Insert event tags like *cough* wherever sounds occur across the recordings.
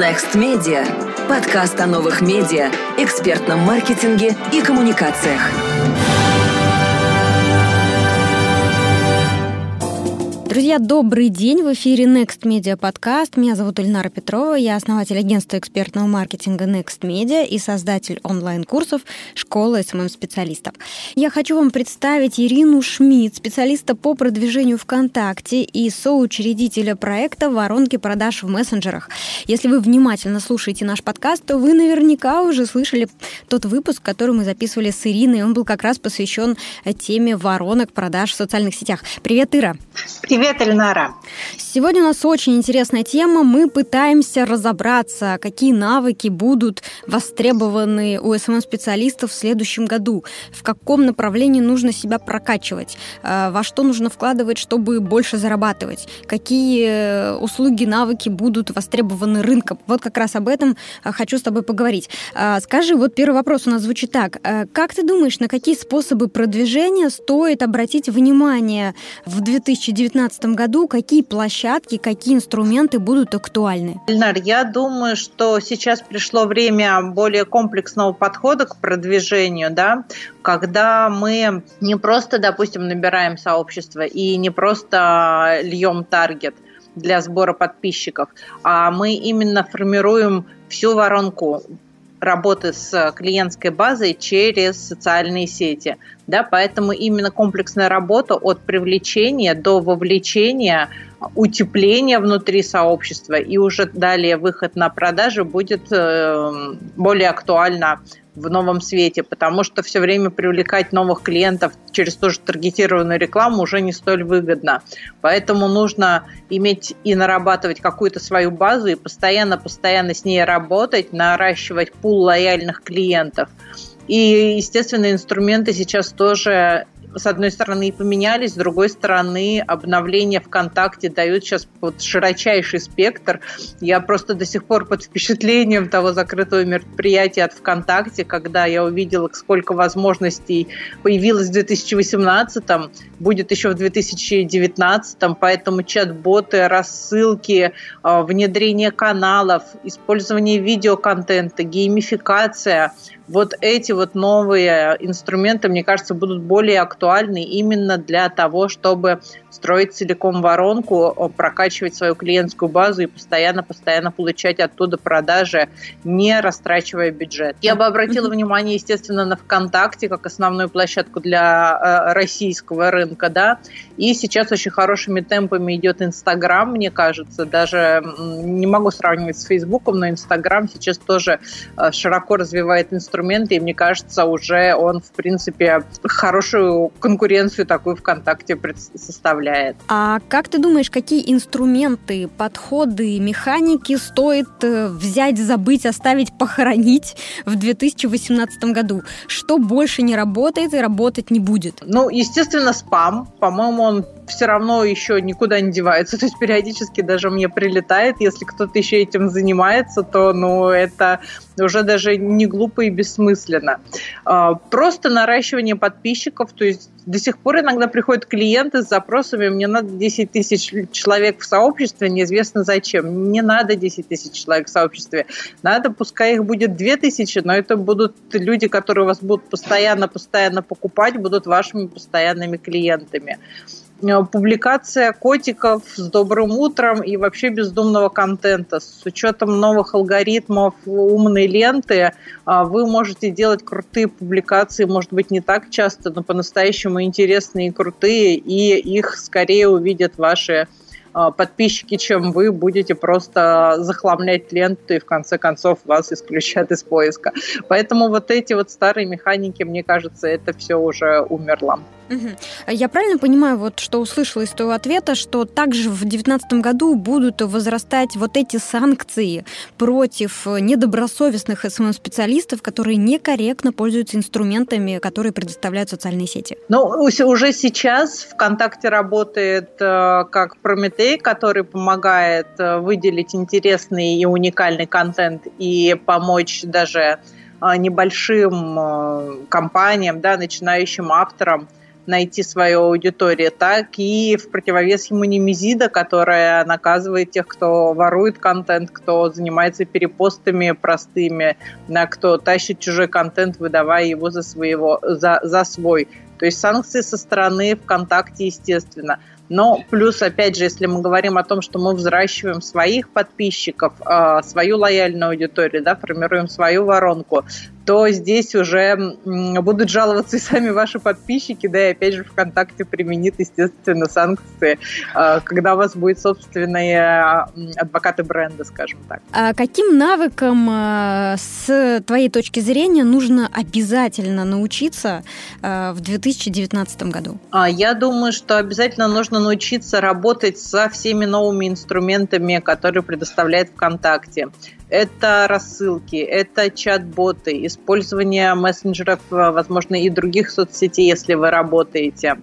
Next Media. Подкаст о новых медиа, экспертном маркетинге и коммуникациях. Друзья, добрый день! В эфире Next Media подкаст. Меня зовут Ильнара Петрова, я основатель агентства экспертного маркетинга Next Media и создатель онлайн-курсов «Школа СММ-специалистов». Я хочу вам представить Ирину Шмидт, специалиста по продвижению ВКонтакте и соучредителя проекта «Воронки продаж в мессенджерах». Если вы внимательно слушаете наш подкаст, то вы наверняка уже слышали тот выпуск, который мы записывали с Ириной. Он был как раз посвящен теме воронок продаж в социальных сетях. Привет, Ира! Привет! Привет, Эльнара. Сегодня у нас очень интересная тема. Мы пытаемся разобраться, какие навыки будут востребованы у СММ-специалистов в следующем году, в каком направлении нужно себя прокачивать, э, во что нужно вкладывать, чтобы больше зарабатывать, какие э, услуги, навыки будут востребованы рынком. Вот как раз об этом э, хочу с тобой поговорить. Скажи, вот первый вопрос у нас звучит так. Как ты думаешь, на какие способы продвижения стоит обратить внимание в 2019 2019 году какие площадки, какие инструменты будут актуальны? Ильнар, я думаю, что сейчас пришло время более комплексного подхода к продвижению, да, когда мы не просто, допустим, набираем сообщество и не просто льем таргет для сбора подписчиков, а мы именно формируем всю воронку работы с клиентской базой через социальные сети. Да, поэтому именно комплексная работа от привлечения до вовлечения, утепления внутри сообщества и уже далее выход на продажи будет э, более актуальна в новом свете, потому что все время привлекать новых клиентов через ту же таргетированную рекламу уже не столь выгодно. Поэтому нужно иметь и нарабатывать какую-то свою базу и постоянно-постоянно с ней работать, наращивать пул лояльных клиентов. И, естественно, инструменты сейчас тоже с одной стороны, и поменялись, с другой стороны, обновления ВКонтакте дают сейчас вот широчайший спектр. Я просто до сих пор под впечатлением того закрытого мероприятия от ВКонтакте, когда я увидела, сколько возможностей появилось в 2018, будет еще в 2019, поэтому чат-боты, рассылки, а, внедрение каналов, использование видеоконтента, геймификация – вот эти вот новые инструменты, мне кажется, будут более актуальны именно для того, чтобы строить целиком воронку, прокачивать свою клиентскую базу и постоянно-постоянно получать оттуда продажи, не растрачивая бюджет. Я бы обратила внимание, естественно, на ВКонтакте как основную площадку для э, российского рынка, да, и сейчас очень хорошими темпами идет Инстаграм, мне кажется, даже не могу сравнивать с Фейсбуком, но Инстаграм сейчас тоже э, широко развивает инструменты инструменты, и мне кажется, уже он, в принципе, хорошую конкуренцию такую ВКонтакте составляет. А как ты думаешь, какие инструменты, подходы, механики стоит э, взять, забыть, оставить, похоронить в 2018 году? Что больше не работает и работать не будет? Ну, естественно, спам. По-моему, он все равно еще никуда не девается. *laughs* То есть периодически даже мне прилетает, если кто-то еще этим занимается, то ну, это уже даже не глупо и бессмысленно. А, просто наращивание подписчиков, то есть до сих пор иногда приходят клиенты с запросами, мне надо 10 тысяч человек в сообществе, неизвестно зачем. Не надо 10 тысяч человек в сообществе. Надо, пускай их будет 2 тысячи, но это будут люди, которые вас будут постоянно-постоянно покупать, будут вашими постоянными клиентами. Э, публикация котиков с добрым утром и вообще бездумного контента. С учетом новых алгоритмов умной ленты а, вы можете делать крутые публикации, может быть, не так часто, но по-настоящему интересные и крутые, и их скорее увидят ваши а, подписчики, чем вы будете просто захламлять ленту и в конце концов вас исключат из поиска. Поэтому вот эти вот старые механики, мне кажется, это все уже умерло. Я правильно понимаю, вот что услышала из твоего ответа, что также в 2019 году будут возрастать вот эти санкции против недобросовестных СММ-специалистов, которые некорректно пользуются инструментами, которые предоставляют социальные сети? Ну, уже сейчас ВКонтакте работает э, как Прометей, который помогает э, выделить интересный и уникальный контент и помочь даже э, небольшим компаниям, да, начинающим авторам – найти свою аудиторию, так и в противовес ему Немезида, которая наказывает тех, кто ворует контент, кто занимается перепостами простыми, да, кто тащит чужой контент, выдавая его за, своего, за, за свой. То есть санкции со стороны ВКонтакте, естественно. Но плюс, опять же, если мы говорим о том, что мы взращиваем своих подписчиков, а, свою лояльную аудиторию, да, формируем свою воронку, то здесь уже будут жаловаться и сами ваши подписчики, да, и опять же ВКонтакте применит, естественно, санкции, а, когда у вас будет собственные а, адвокаты бренда, скажем так. А каким навыкам с твоей точки зрения нужно обязательно научиться в 2019 году? Я думаю, что обязательно нужно научиться работать со всеми новыми инструментами, которые предоставляет ВКонтакте. Это рассылки, это чат-боты, использование мессенджеров, возможно, и других соцсетей, если вы работаете.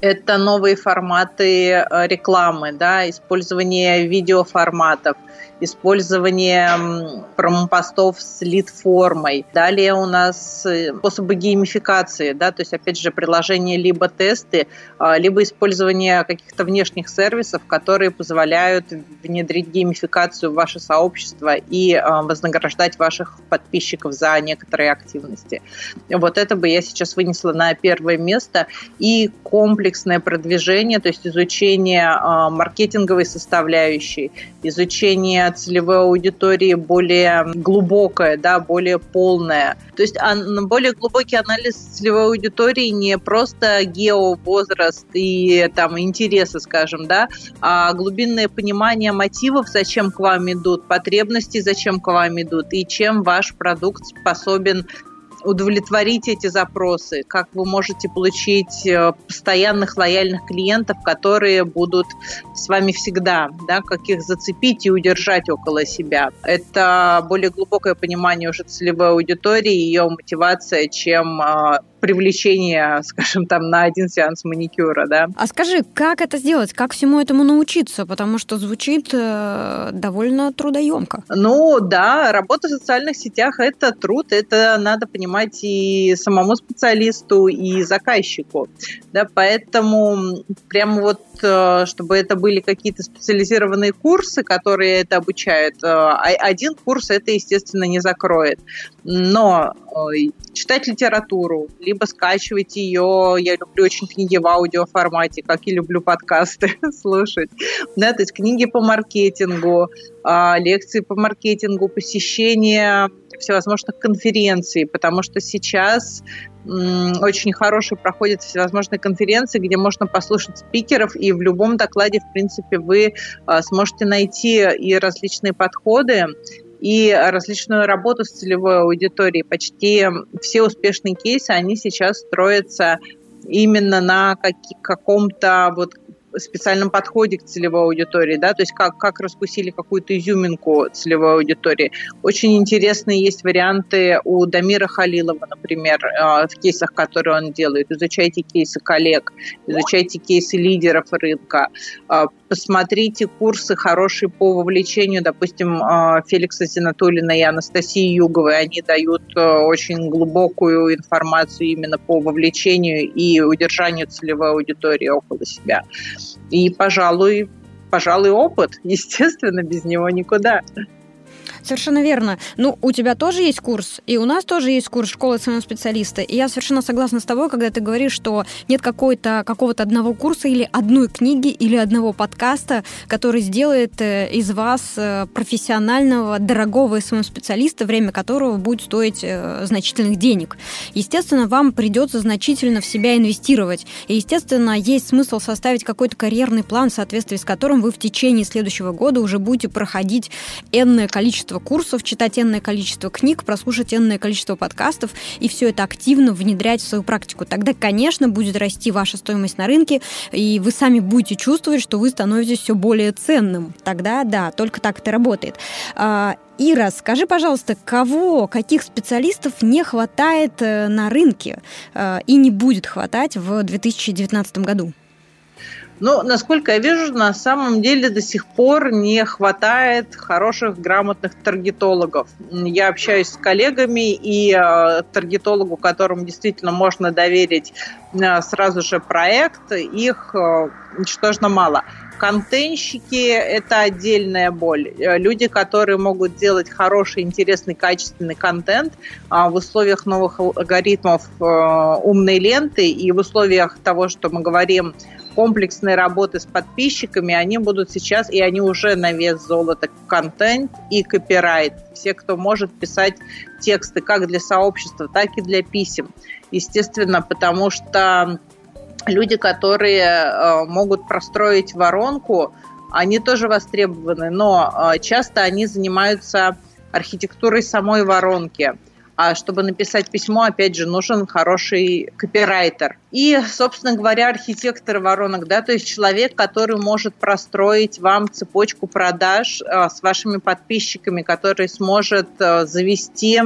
Это новые форматы э, рекламы, да, использование видеоформатов, использование промопостов с лид-формой. Далее у нас э, способы геймификации, да, то есть, опять же, приложение либо тесты, а, либо использование каких-то внешних сервисов, которые позволяют внедрить геймификацию в ваше сообщество и а, вознаграждать ваших подписчиков за некоторые активности. Вот это бы я сейчас вынесла на первое место. И комплексное продвижение, то есть изучение а, маркетинговой составляющей, изучение целевой аудитории более глубокое, да, более полное. То есть более глубокий анализ целевой аудитории не просто геовозраст и там интересы, скажем, да, а глубинное понимание мотивов, зачем к вам идут, потребностей, зачем к вам идут, и чем ваш продукт способен удовлетворить эти запросы, как вы можете получить э, постоянных лояльных клиентов, которые будут с вами всегда, да, как их зацепить и удержать около себя. Это более глубокое понимание уже целевой аудитории, ее мотивация, чем привлечение, скажем, там на один сеанс маникюра, да. А скажи, как это сделать, как всему этому научиться, потому что звучит э, довольно трудоемко. Ну да, работа в социальных сетях это труд, это надо понимать и самому специалисту, и заказчику, да, поэтому прямо вот э, чтобы это были какие-то специализированные курсы, которые это обучают. Э, а один курс это, естественно, не закроет. Но читать литературу, либо скачивать ее. Я люблю очень книги в аудиоформате, как и люблю подкасты *laughs* слушать. Да, то есть книги по маркетингу, а, лекции по маркетингу, посещение всевозможных конференций, потому что сейчас очень хорошие проходят всевозможные конференции, где можно послушать спикеров, и в любом докладе, в принципе, вы а, сможете найти и различные подходы, и различную работу с целевой аудиторией. Почти все успешные кейсы, они сейчас строятся именно на каком-то вот специальном подходе к целевой аудитории, да, то есть как, как раскусили какую-то изюминку целевой аудитории. Очень интересные есть варианты у Дамира Халилова, например, а, в кейсах, которые он делает. Изучайте кейсы коллег, изучайте кейсы лидеров рынка, а, посмотрите курсы хорошие по вовлечению, допустим, а, Феликса Зинатулина и Анастасии Юговой. Они дают очень глубокую информацию именно по вовлечению и удержанию целевой аудитории около себя. И, пожалуй, пожалуй, опыт, *laughs* естественно, без него никуда. Совершенно верно. Ну, у тебя тоже есть курс, и у нас тоже есть курс школы своего специалиста. И я совершенно согласна с тобой, когда ты говоришь, что нет какой-то какого-то одного курса или одной книги или одного подкаста, который сделает э, из вас э, профессионального, дорогого своего специалиста, время которого будет стоить э, значительных денег. Естественно, вам придется значительно в себя инвестировать. И, естественно, есть смысл составить какой-то карьерный план, в соответствии с которым вы в течение следующего года уже будете проходить энное количество количество курсов, читать энное количество книг, прослушать энное количество подкастов и все это активно внедрять в свою практику. Тогда, конечно, будет расти ваша стоимость на рынке, и вы сами будете чувствовать, что вы становитесь все более ценным. Тогда, да, только так это работает. А, Ира, скажи, пожалуйста, кого, каких специалистов не хватает э, на рынке э, и не будет хватать в 2019 году? Ну, насколько я вижу, на самом деле до сих пор не хватает хороших, грамотных таргетологов. Я общаюсь с коллегами, и э, таргетологу, которому действительно можно доверить э, сразу же проект, их э, ничтожно мало. Контентщики – это отдельная боль. Э, люди, которые могут делать хороший, интересный, качественный контент в условиях новых алгоритмов э, умной ленты и в условиях того, что мы говорим комплексной работы с подписчиками, они будут сейчас, и они уже на вес золота, контент и копирайт. Все, кто может писать тексты как для сообщества, так и для писем. Естественно, потому что люди, которые э, могут простроить воронку, они тоже востребованы, но э, часто они занимаются архитектурой самой воронки. А чтобы написать письмо, опять же, нужен хороший копирайтер. И, собственно говоря, архитектор воронок, да, то есть человек, который может простроить вам цепочку продаж э, с вашими подписчиками, который сможет завести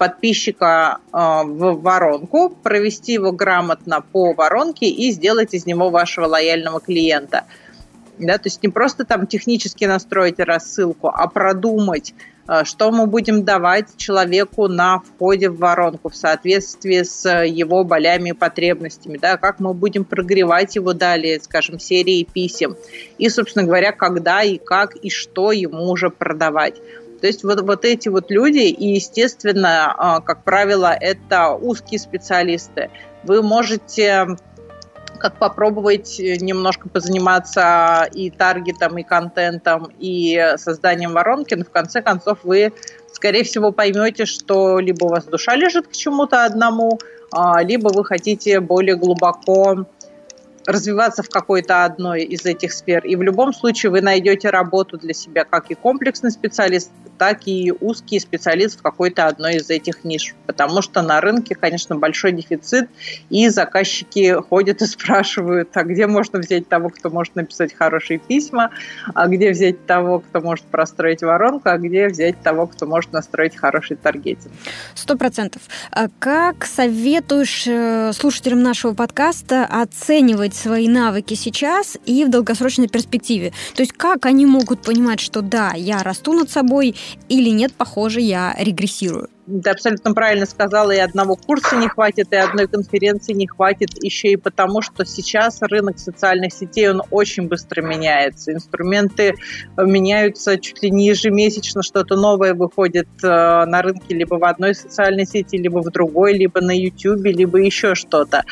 подписчика э, в воронку, провести его грамотно по воронке и сделать из него вашего лояльного клиента. Да, то есть не просто там технически настроить рассылку, а продумать, э, что мы будем давать человеку на входе в воронку в соответствии с его болями и потребностями, да, как мы будем прогревать его далее, скажем, серии писем, и, собственно говоря, когда и как и что ему уже продавать. То есть вот, вот эти вот люди, и, естественно, а, как правило, это узкие специалисты. Вы можете как попробовать немножко позаниматься и таргетом, и контентом, и созданием воронки, но в конце концов вы, скорее всего, поймете, что либо у вас душа лежит к чему-то одному, а, либо вы хотите более глубоко развиваться в какой-то одной из этих сфер. И в любом случае вы найдете работу для себя как и комплексный специалист, так и узкий специалист в какой-то одной из этих ниш. Потому что на рынке, конечно, большой дефицит, и заказчики ходят и *laughs* спрашивают, а где можно взять того, кто может написать хорошие письма, а где взять того, кто может простроить воронку, а где взять того, кто может настроить хороший таргетинг. Сто процентов. А как советуешь э, слушателям нашего подкаста оценивать свои навыки сейчас и в долгосрочной перспективе? То есть как они могут понимать, что да, я расту над собой, или нет, похоже, я регрессирую? Ты абсолютно правильно сказала, и одного курса не хватит, и одной конференции не хватит, еще и потому, что сейчас рынок социальных сетей, он очень быстро меняется. Инструменты меняются чуть ли не ежемесячно, что-то новое выходит э, на рынке либо в одной социальной сети, либо в другой, либо на YouTube, либо еще что-то.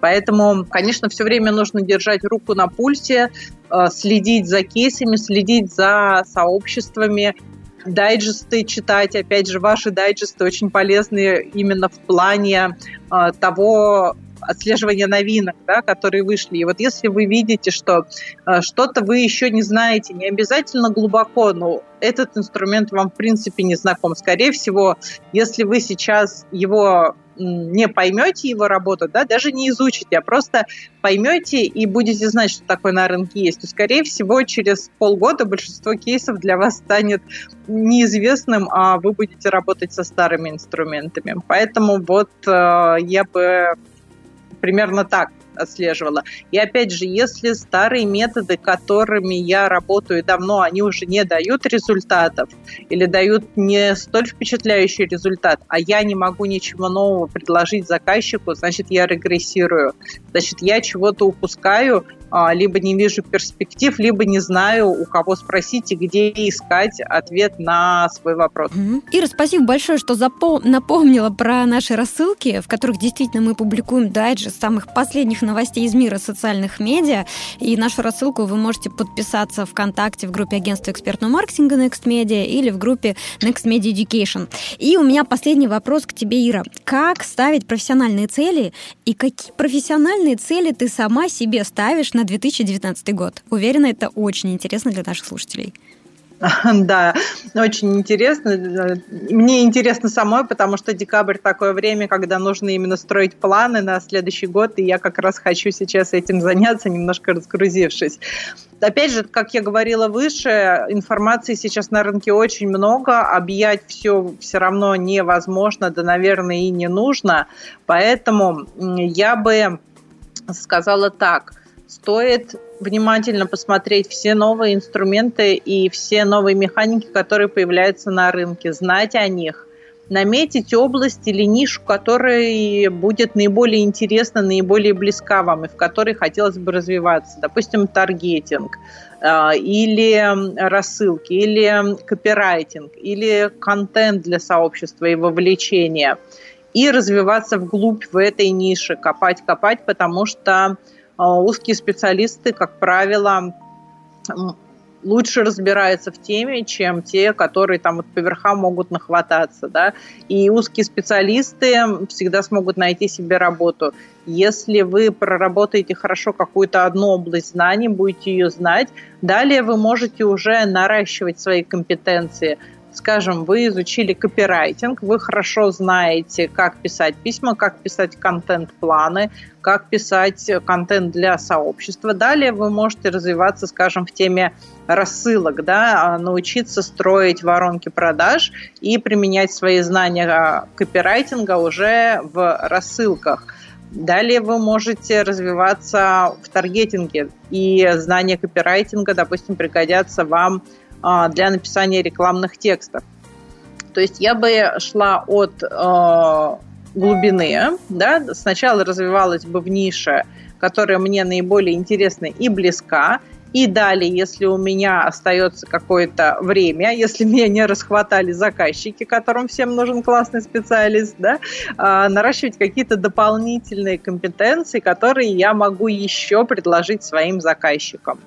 Поэтому, конечно, все время нужно держать руку на пульсе, э, следить за кейсами, следить за сообществами, дайджесты читать. Опять же, ваши дайджесты очень полезны именно в плане э, того, отслеживания новинок, да, которые вышли. И вот если вы видите, что э, что-то вы еще не знаете, не обязательно глубоко, но этот инструмент вам в принципе не знаком. Скорее всего, если вы сейчас его не поймете его работу, да, даже не изучите, а просто поймете и будете знать, что такое на рынке есть, то, скорее всего, через полгода большинство кейсов для вас станет неизвестным, а вы будете работать со старыми инструментами. Поэтому вот э, я бы примерно так отслеживала. И опять же, если старые методы, которыми я работаю давно, они уже не дают результатов или дают не столь впечатляющий результат, а я не могу ничего нового предложить заказчику, значит, я регрессирую. Значит, я чего-то упускаю, а, либо не вижу перспектив, либо не знаю, у кого спросить и где искать ответ на свой вопрос. Ира, спасибо большое, что запом... напомнила про наши рассылки, в которых действительно мы публикуем дайджест самых последних новостей из мира социальных медиа. И нашу рассылку вы можете подписаться ВКонтакте в группе агентства экспертного маркетинга Next Media или в группе Next Media Education. И у меня последний вопрос к тебе, Ира. Как ставить профессиональные цели и какие профессиональные цели ты сама себе ставишь на 2019 год. Уверена, это очень интересно для наших слушателей. *laughs* Да, очень интересно. Мне интересно самой, потому что декабрь такое время, когда нужно именно строить планы на следующий год, и я как раз хочу сейчас этим заняться, немножко разгрузившись. Опять же, как я говорила выше, информации сейчас на рынке очень много, объять все все равно невозможно, да, наверное, и не нужно. Поэтому я бы сказала так, стоит внимательно посмотреть все новые инструменты и все новые механики, которые появляются на рынке, знать о них, наметить область или нишу, которая будет наиболее интересна, наиболее близка вам и в которой хотелось бы развиваться. Допустим, таргетинг а, или рассылки, или копирайтинг, или контент для сообщества и вовлечения. И развиваться вглубь в этой нише, копать, копать, потому что узкие специалисты, как правило, лучше разбираются в теме, чем те, которые там вот по верхам могут нахвататься, да, и узкие специалисты всегда смогут найти себе работу. Если вы проработаете хорошо какую-то одну область знаний, будете ее знать, далее вы можете уже наращивать свои компетенции – скажем, вы изучили копирайтинг, вы хорошо знаете, как писать письма, как писать контент-планы, как писать контент для сообщества. Далее вы можете развиваться, скажем, в теме рассылок, да, а, научиться строить воронки продаж и применять свои знания копирайтинга уже в рассылках. Далее вы можете развиваться в таргетинге, и знания копирайтинга, допустим, пригодятся вам а, для написания рекламных текстов. То есть я бы шла от э, глубины, да, сначала развивалась бы в нише, которая мне наиболее интересна и близка, и далее, если у меня остается какое-то время, если *laughs* меня не расхватали заказчики, которым всем нужен классный специалист, да, э, наращивать какие-то дополнительные компетенции, которые я могу еще предложить своим заказчикам.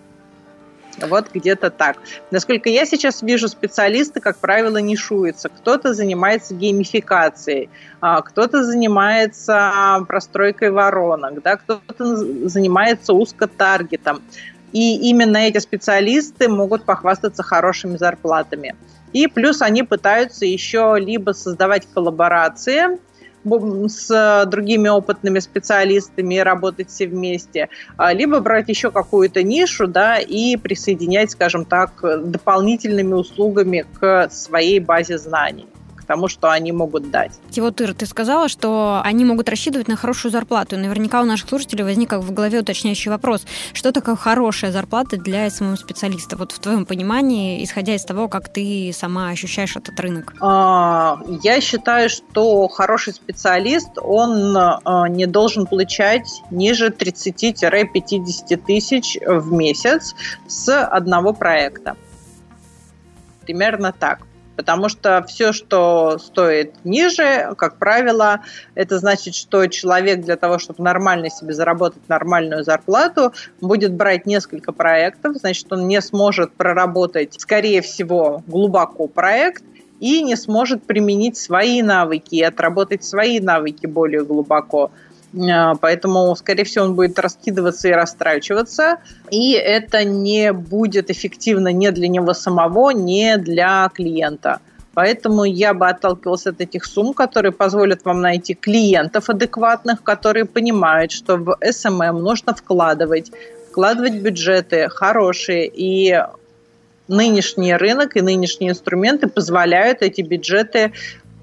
Вот где-то так. Насколько я сейчас вижу, специалисты, как правило, нишуются. Кто-то занимается геймификацией, а, кто-то занимается простройкой воронок, да, кто-то занимается узкотаргетом. И именно эти специалисты могут похвастаться хорошими зарплатами. И плюс они пытаются еще либо создавать коллаборации, с другими опытными специалистами и работать все вместе, а, либо брать еще какую-то нишу, да, и присоединять, скажем так, дополнительными услугами к своей базе знаний тому, что они могут дать. Вот, Ира, ты сказала, что они могут рассчитывать на хорошую зарплату. Наверняка у наших слушателей возник в голове уточняющий вопрос. Что такое хорошая зарплата для SMM-специалиста? Вот в твоем понимании, исходя из того, как ты сама ощущаешь этот рынок. А, я считаю, что хороший специалист, он а, не должен получать ниже 30-50 тысяч в месяц с одного проекта примерно так потому что все, что стоит ниже, как правило, это значит, что человек для того, чтобы нормально себе заработать нормальную зарплату, будет брать несколько проектов, значит, он не сможет проработать, скорее всего, глубоко проект, и не сможет применить свои навыки и отработать свои навыки более глубоко. А, поэтому, скорее всего, он будет раскидываться и растрачиваться, и это не будет эффективно ни для него самого, ни для клиента. Поэтому я бы отталкивалась от этих сумм, которые позволят вам найти клиентов адекватных, которые понимают, что в SMM нужно вкладывать, вкладывать бюджеты хорошие, и нынешний рынок и нынешние инструменты позволяют эти бюджеты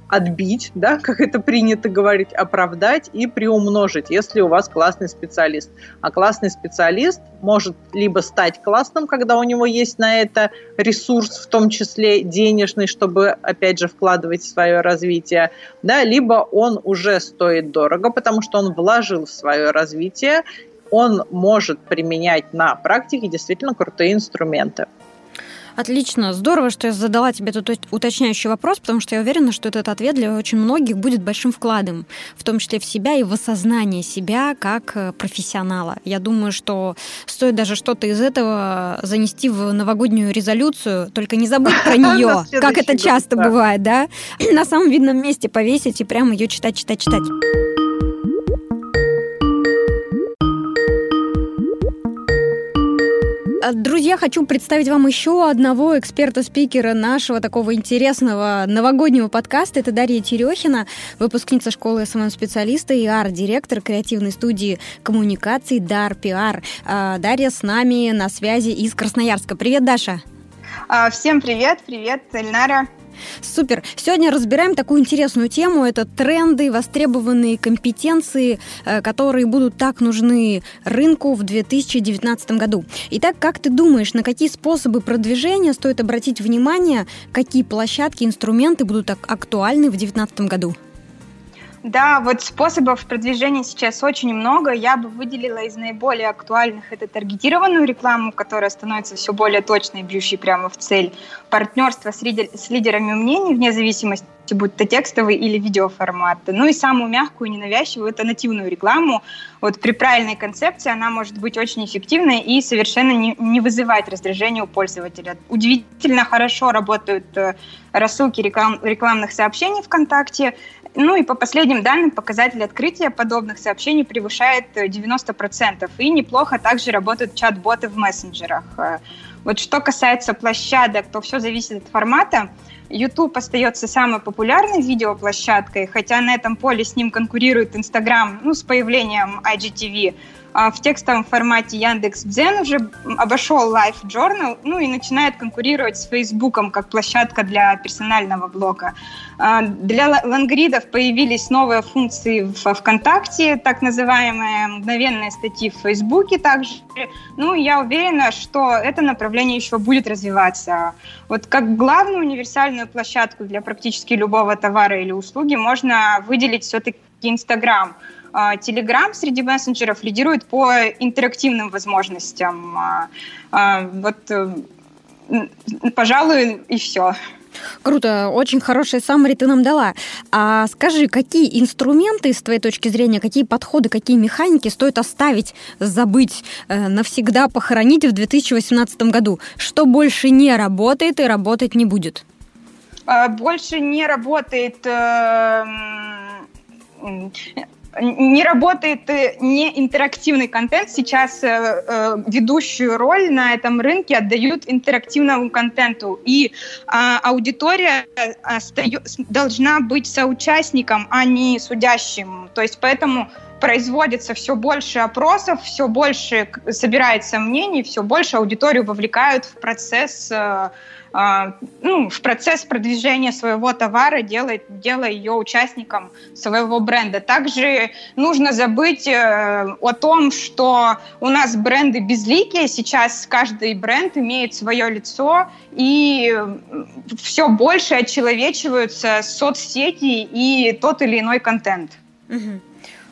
отбить, да, *laughs* как это принято говорить, оправдать и приумножить, если у вас классный специалист. А классный специалист может либо стать классным, когда у него есть на это ресурс, в том числе денежный, чтобы, опять же, вкладывать в свое развитие, да, либо он уже стоит дорого, потому что он вложил в свое развитие, он может применять на практике действительно крутые инструменты. Отлично, здорово, что я задала тебе этот уточняющий вопрос, потому что я уверена, что этот ответ для очень многих будет большим вкладом, в том числе в себя и в осознание себя как э, профессионала. Я думаю, что стоит даже что-то из этого занести в новогоднюю резолюцию, только не забыть про *laughs* нее, как это часто бывает, да? *clears throat* На самом видном месте повесить и прямо ее читать, читать, читать. Друзья, хочу представить вам еще одного эксперта-спикера нашего такого интересного новогоднего подкаста. Это Дарья Терехина, выпускница школы SMM-специалиста и арт-директор креативной студии коммуникаций Дар Пиар. А, Дарья с нами на связи из Красноярска. Привет, Даша! А, всем привет, привет, Эльнара. Супер. Сегодня разбираем такую интересную тему. Это тренды, востребованные компетенции, э, которые будут так нужны рынку в 2019 году. Итак, как ты думаешь, на какие способы продвижения стоит обратить внимание, какие площадки, инструменты будут актуальны в 2019 году? Да, вот способов продвижения сейчас очень много. Я бы выделила из наиболее актуальных это таргетированную рекламу, которая становится все более точной, бьющей прямо в цель. Партнерство с, лидер, с лидерами мнений, вне зависимости, будь то текстовый или видеоформат. Ну и самую мягкую, ненавязчивую – это нативную рекламу. Вот при правильной концепции она может быть очень эффективной и совершенно не, не вызывать раздражения у пользователя. Удивительно хорошо работают э, рассылки реклам, рекламных сообщений ВКонтакте – ну и по последним данным показатель открытия подобных сообщений превышает 90%. Э, и неплохо также работают чат-боты в мессенджерах. Э, вот что касается площадок, то все зависит от формата. YouTube остается самой популярной видеоплощадкой, хотя на этом поле с ним конкурирует Instagram ну, с появлением IGTV. А, в текстовом формате Яндекс Дзен уже обошел Life Journal, ну и начинает конкурировать с Фейсбуком как площадка для персонального блога. А, для лангридов появились новые функции в ВКонтакте, так называемые мгновенные статьи в Фейсбуке также. Ну, я уверена, что это направление еще будет развиваться. Вот как главную универсальную площадку для практически любого товара или услуги можно выделить все-таки Инстаграм – Telegram а, среди мессенджеров лидирует по интерактивным возможностям. А, а, вот, э, пожалуй, и все. Круто, очень хорошая саммари ты нам дала. А скажи, какие инструменты, с твоей точки зрения, какие подходы, какие механики стоит оставить, забыть, э, навсегда похоронить в 2018 году? Что больше не работает и работать не будет? Больше не работает э, не работает э, не интерактивный контент. Сейчас э, э, ведущую роль на этом рынке отдают интерактивному контенту. И э, аудитория остаю, должна быть соучастником, а не судящим. То есть поэтому производится все больше опросов, все больше собирается мнений, все больше аудиторию вовлекают в процесс э, а, ну, в процесс продвижения своего товара, делая, делая ее участником своего бренда. Также нужно забыть э, о том, что у нас бренды безликие, сейчас каждый бренд имеет свое лицо, и все больше очеловечиваются соцсети и тот или иной контент. Угу.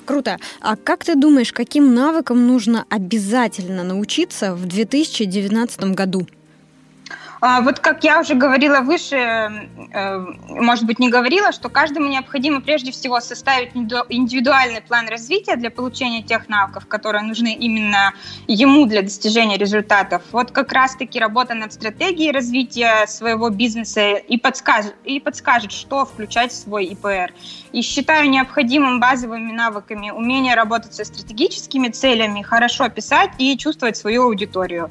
Круто. А как ты думаешь, каким навыкам нужно обязательно научиться в 2019 году? А, вот как я уже говорила выше, э, может быть, не говорила, что каждому необходимо прежде всего составить индивидуальный план развития для получения тех навыков, которые нужны именно ему для достижения результатов. Вот как раз-таки работа над стратегией развития своего бизнеса и подскажет, и подскажет, что включать в свой ИПР. И считаю необходимым базовыми навыками умение работать со стратегическими целями, хорошо писать и чувствовать свою аудиторию.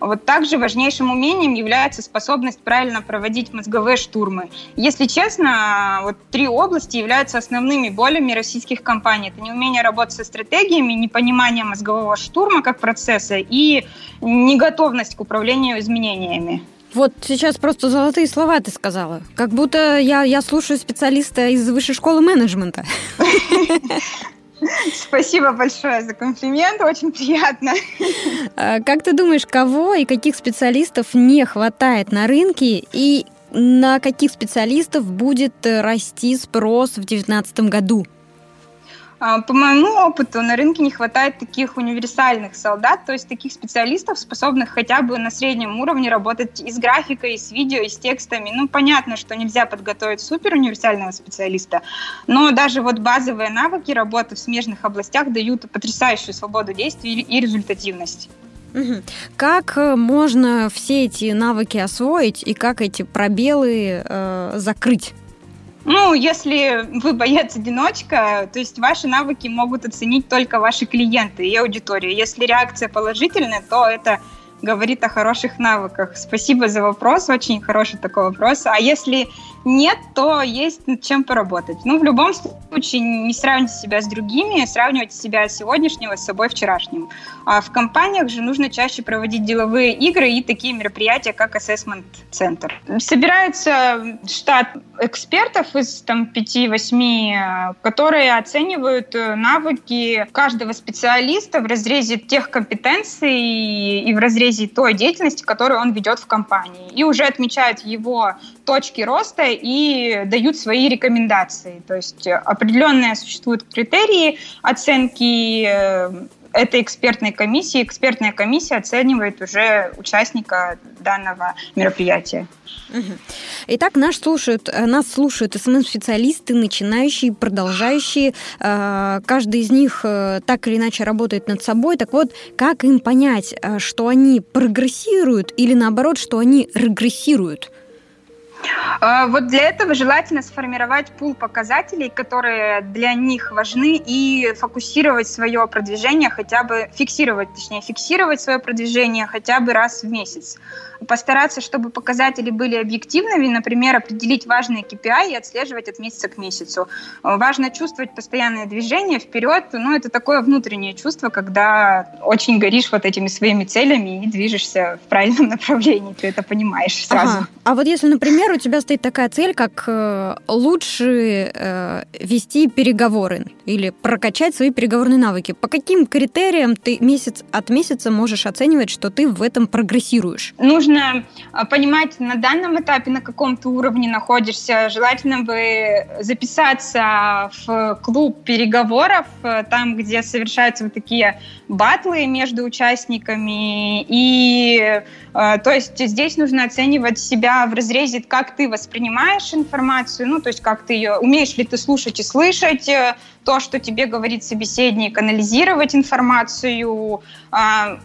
Вот также важнейшим умением является способность правильно проводить мозговые штурмы. Если честно, вот три области являются основными болями российских компаний. Это неумение работать со стратегиями, непонимание мозгового штурма как процесса и неготовность к управлению изменениями. Вот сейчас просто золотые слова ты сказала. Как будто я, я слушаю специалиста из высшей школы менеджмента. *laughs* *laughs* Спасибо большое за комплимент, очень приятно. А как ты думаешь, кого и каких специалистов не хватает на рынке и на каких специалистов будет расти спрос в 2019 году? А, по моему опыту, на рынке не хватает таких универсальных солдат, то есть таких специалистов, способных хотя бы на среднем уровне работать и с графикой, и с видео, и с текстами. Ну, понятно, что нельзя подготовить супер универсального специалиста, но даже вот базовые навыки работы в смежных областях дают потрясающую свободу действий и результативность. Как э, можно все эти навыки освоить и как эти пробелы э, закрыть? Ну, если вы боец-одиночка, то есть ваши навыки могут оценить только ваши клиенты и аудитория. Если реакция положительная, то это говорит о хороших навыках? Спасибо за вопрос, очень хороший такой вопрос. А если нет, то есть над чем поработать. Ну, в любом случае, не сравнивайте себя с другими, сравнивайте себя сегодняшнего с собой вчерашним. А в компаниях же нужно чаще проводить деловые игры и такие мероприятия, как Assessment Center. Собирается штат экспертов из там 5-8, которые оценивают э, навыки каждого специалиста в разрезе тех компетенций и в разрезе той деятельности, которую он ведет в компании. И уже отмечают его точки роста и дают свои рекомендации. То есть определенные существуют критерии оценки э, этой экспертной комиссии. Экспертная комиссия оценивает уже участника данного мероприятия. Итак, нас слушают, э, нас слушают СММ-специалисты, начинающие, продолжающие. Э, каждый из них так или иначе работает над собой. Так вот, как им понять, что они прогрессируют или наоборот, что они регрессируют? А, вот для этого желательно сформировать пул показателей, которые для них важны, и фокусировать свое продвижение хотя бы, фиксировать, точнее, фиксировать свое продвижение хотя бы раз в месяц постараться, чтобы показатели были объективными, например, определить важные KPI и отслеживать от месяца к месяцу. Важно чувствовать постоянное движение вперед, ну, это такое внутреннее чувство, когда очень горишь вот этими своими целями и движешься в правильном направлении, ты это понимаешь сразу. Ага. А вот если, например, у тебя стоит такая цель, как э, лучше э, вести переговоры или прокачать свои переговорные навыки, по каким критериям ты месяц от месяца можешь оценивать, что ты в этом прогрессируешь? Нужно а, понимать на данном этапе, на каком ты уровне находишься. Желательно бы записаться в клуб переговоров, э, там, где совершаются вот такие батлы между участниками. И то есть здесь нужно оценивать себя в разрезе, как ты воспринимаешь информацию, ну, то есть как ты ее, умеешь ли ты слушать и слышать, э, то, что тебе говорит собеседник, анализировать информацию. А,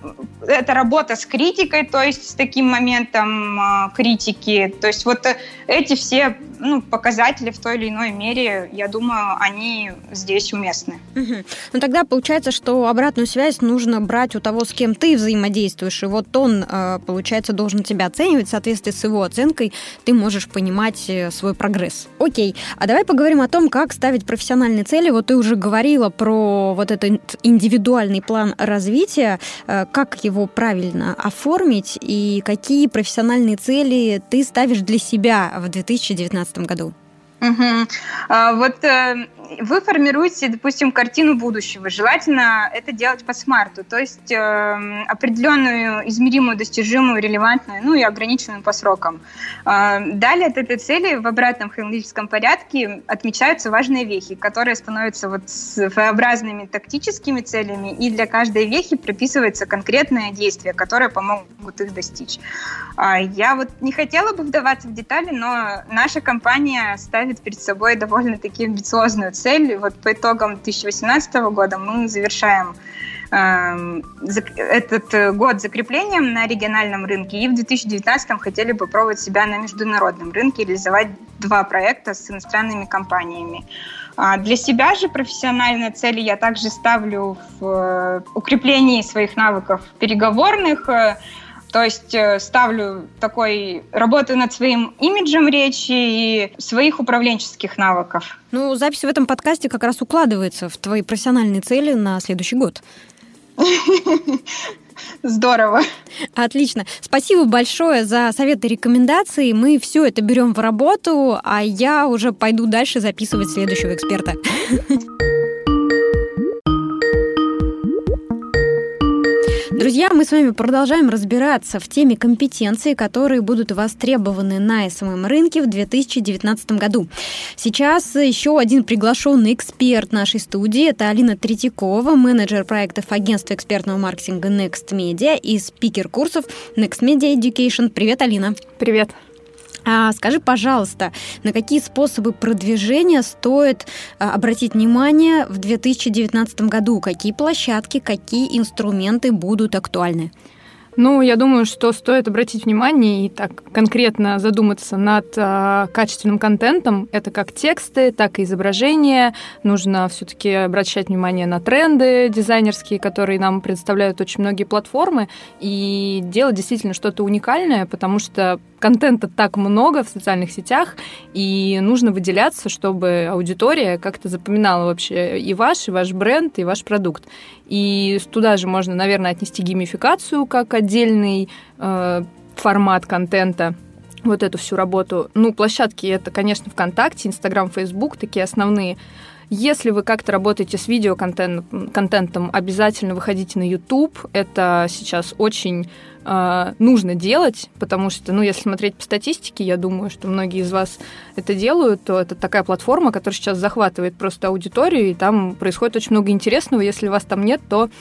это работа с критикой, то есть с таким моментом а, критики. То есть вот эти все ну, показатели в той или иной мере, я думаю, они здесь уместны. Угу. Ну тогда получается, что обратную связь нужно брать у того, с кем ты взаимодействуешь, и вот он, а, получается, должен тебя оценивать, в соответствии с его оценкой ты можешь понимать э, свой прогресс. Окей, а давай поговорим о том, как ставить профессиональные цели. Вот ты уже говорила про вот этот индивидуальный план развития, э, как его правильно оформить и какие профессиональные цели ты ставишь для себя в 2019 году? Угу. А, вот э, вы формируете, допустим, картину будущего. Желательно это делать по смарту, то есть э, определенную измеримую, достижимую, релевантную, ну и ограниченную по срокам. Э, далее от этой цели в обратном хронологическом порядке отмечаются важные вехи, которые становятся вот своеобразными тактическими целями, и для каждой вехи прописывается конкретное действие, которое помогут их достичь. Э, я вот не хотела бы вдаваться в детали, но наша компания ставит перед собой довольно-таки амбициозную цель. Вот по итогам 2018 года мы завершаем эм, этот э, год закреплением на региональном рынке, и в 2019 хотели бы попробовать себя на международном рынке, реализовать два проекта с иностранными компаниями. А для себя же профессиональные цели я также ставлю в э, укреплении своих навыков переговорных, э, то есть э, ставлю такой, работаю над своим имиджем речи и своих управленческих навыков. Ну, запись в этом подкасте как раз укладывается в твои профессиональные цели на следующий год. *laughs* Здорово. Отлично. Спасибо большое за советы и рекомендации. Мы все это берем в работу, а я уже пойду дальше записывать следующего эксперта. *laughs* Друзья, мы с вами продолжаем разбираться в теме компетенций, которые будут востребованы на СММ-рынке в 2019 году. Сейчас еще один приглашенный эксперт нашей студии – это Алина Третьякова, менеджер проектов агентства экспертного маркетинга Next Media и спикер курсов Next Media Education. Привет, Алина. Привет. А скажи, пожалуйста, на какие способы продвижения стоит а, обратить внимание в 2019 году? Какие площадки, какие инструменты будут актуальны? Ну, я думаю, что стоит обратить внимание и так конкретно задуматься над э, качественным контентом. Это как тексты, так и изображения. Нужно все-таки обращать внимание на тренды дизайнерские, которые нам представляют очень многие платформы, и делать действительно что-то уникальное, потому что контента так много в социальных сетях, и нужно выделяться, чтобы аудитория как-то запоминала вообще и ваш, и ваш бренд, и ваш продукт. И туда же можно, наверное, отнести геймификацию как отдельный э, формат контента вот эту всю работу. Ну, площадки это, конечно, ВКонтакте, Инстаграм, Фейсбук, такие основные. Если вы как-то работаете с видеоконтентом, обязательно выходите на YouTube. Это сейчас очень э, нужно делать, потому что, ну, если смотреть по статистике, я думаю, что многие из вас это делают, то это такая платформа, которая сейчас захватывает просто аудиторию, и там происходит очень много интересного. Если вас там нет, то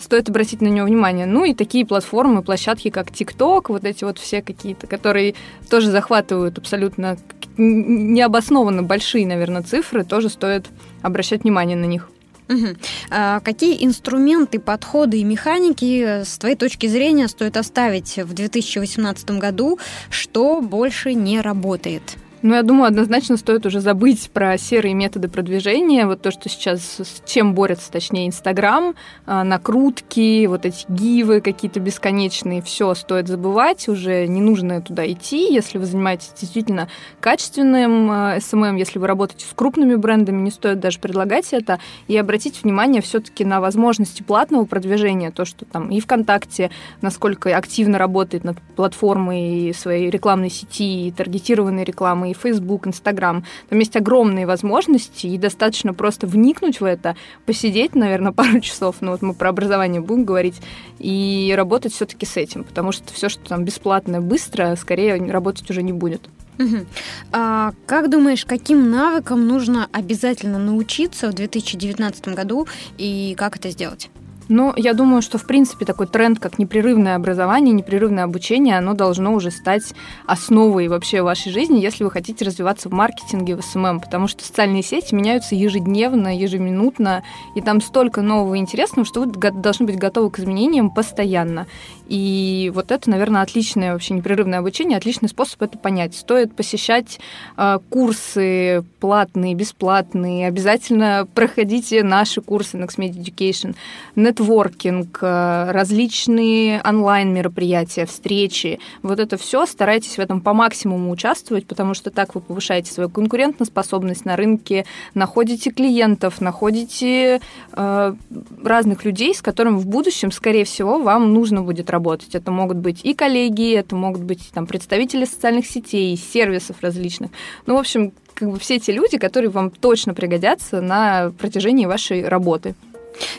стоит обратить на него внимание. Ну и такие платформы, площадки, как TikTok, вот эти вот все какие-то, которые тоже захватывают абсолютно необоснованно большие, наверное, цифры, тоже стоит обращать внимание на них. Угу. А какие инструменты, подходы и механики с твоей точки зрения стоит оставить в 2018 году, что больше не работает? Ну, я думаю, однозначно стоит уже забыть про серые методы продвижения. Вот то, что сейчас с чем борется, точнее, Инстаграм, а, накрутки, вот эти гивы какие-то бесконечные, все стоит забывать, уже не нужно туда идти. Если вы занимаетесь действительно качественным SMM, а, эм эм, если вы работаете с крупными брендами, не стоит даже предлагать это. И обратить внимание все-таки на возможности платного продвижения, то, что там и ВКонтакте, насколько активно работает над платформой своей рекламной сети, и таргетированной рекламы, и Facebook, Instagram. Там есть огромные возможности, и достаточно просто вникнуть в это, посидеть, наверное, *laughs* пару часов, ну вот мы про образование будем говорить, и работать все-таки с этим, потому что все, что там бесплатно, быстро, скорее работать уже не будет. Угу. А как думаешь, каким навыкам нужно обязательно научиться в 2019 году и как это сделать? Ну, я думаю, что, в принципе, такой тренд, как непрерывное образование, непрерывное обучение, оно должно уже стать основой вообще вашей жизни, если вы хотите развиваться в маркетинге, в SMM, потому что социальные сети меняются ежедневно, ежеминутно, и там столько нового и интересного, что вы должны быть готовы к изменениям постоянно. И вот это, наверное, отличное вообще непрерывное обучение, отличный способ это понять. Стоит посещать э, курсы платные, бесплатные, обязательно проходите наши курсы Next Media Education, нетворкинг, э, различные онлайн-мероприятия, встречи. Вот это все старайтесь в этом по максимуму участвовать, потому что так вы повышаете свою конкурентоспособность на рынке, находите клиентов, находите э, разных людей, с которыми в будущем, скорее всего, вам нужно будет работать. Это могут быть и коллеги, это могут быть там, представители социальных сетей, сервисов различных. Ну, в общем, как бы все те люди, которые вам точно пригодятся на протяжении вашей работы.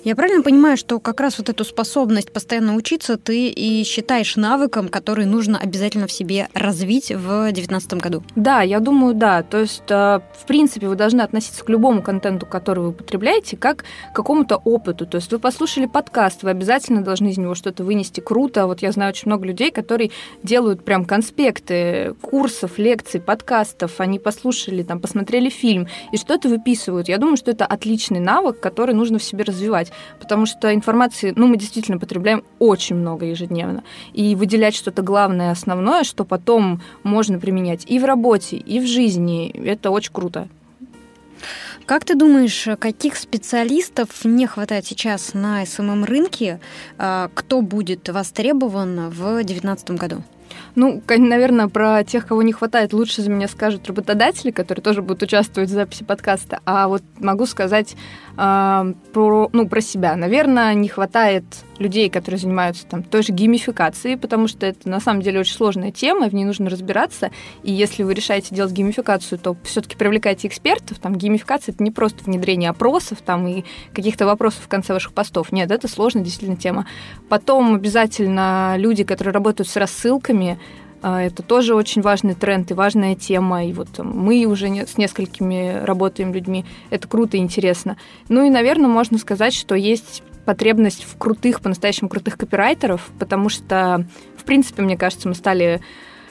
Я правильно понимаю, что как раз вот эту способность постоянно учиться ты и считаешь навыком, который нужно обязательно в себе развить в 2019 году? Да, я думаю, да. То есть, э, в принципе, вы должны относиться к любому контенту, который вы потребляете, как к какому-то опыту. То есть вы послушали подкаст, вы обязательно должны из него что-то вынести круто. Вот я знаю очень много людей, которые делают прям конспекты курсов, лекций, подкастов. Они послушали, там, посмотрели фильм и что-то выписывают. Я думаю, что это отличный навык, который нужно в себе развивать развивать, потому что информации, ну, мы действительно потребляем очень много ежедневно. И выделять что-то главное, основное, что потом можно применять и в работе, и в жизни, это очень круто. Как ты думаешь, каких специалистов не хватает сейчас на СММ-рынке, а, кто будет востребован в 2019 году? Ну, наверное, про тех, кого не хватает, лучше за меня скажут работодатели, которые тоже будут участвовать в записи подкаста. А вот могу сказать э, про, ну, про себя. Наверное, не хватает людей, которые занимаются там той же геймификацией, потому что это на самом деле очень сложная тема, в ней нужно разбираться. И если вы решаете делать геймификацию, то все-таки привлекайте экспертов. Там геймификация это не просто внедрение опросов там и каких-то вопросов в конце ваших постов. Нет, это сложная действительно тема. Потом обязательно люди, которые работают с рассылками, это тоже очень важный тренд и важная тема. И вот мы уже с несколькими работаем людьми. Это круто и интересно. Ну и, наверное, можно сказать, что есть потребность в крутых, по-настоящему крутых копирайтеров, потому что, в принципе, мне кажется, мы стали,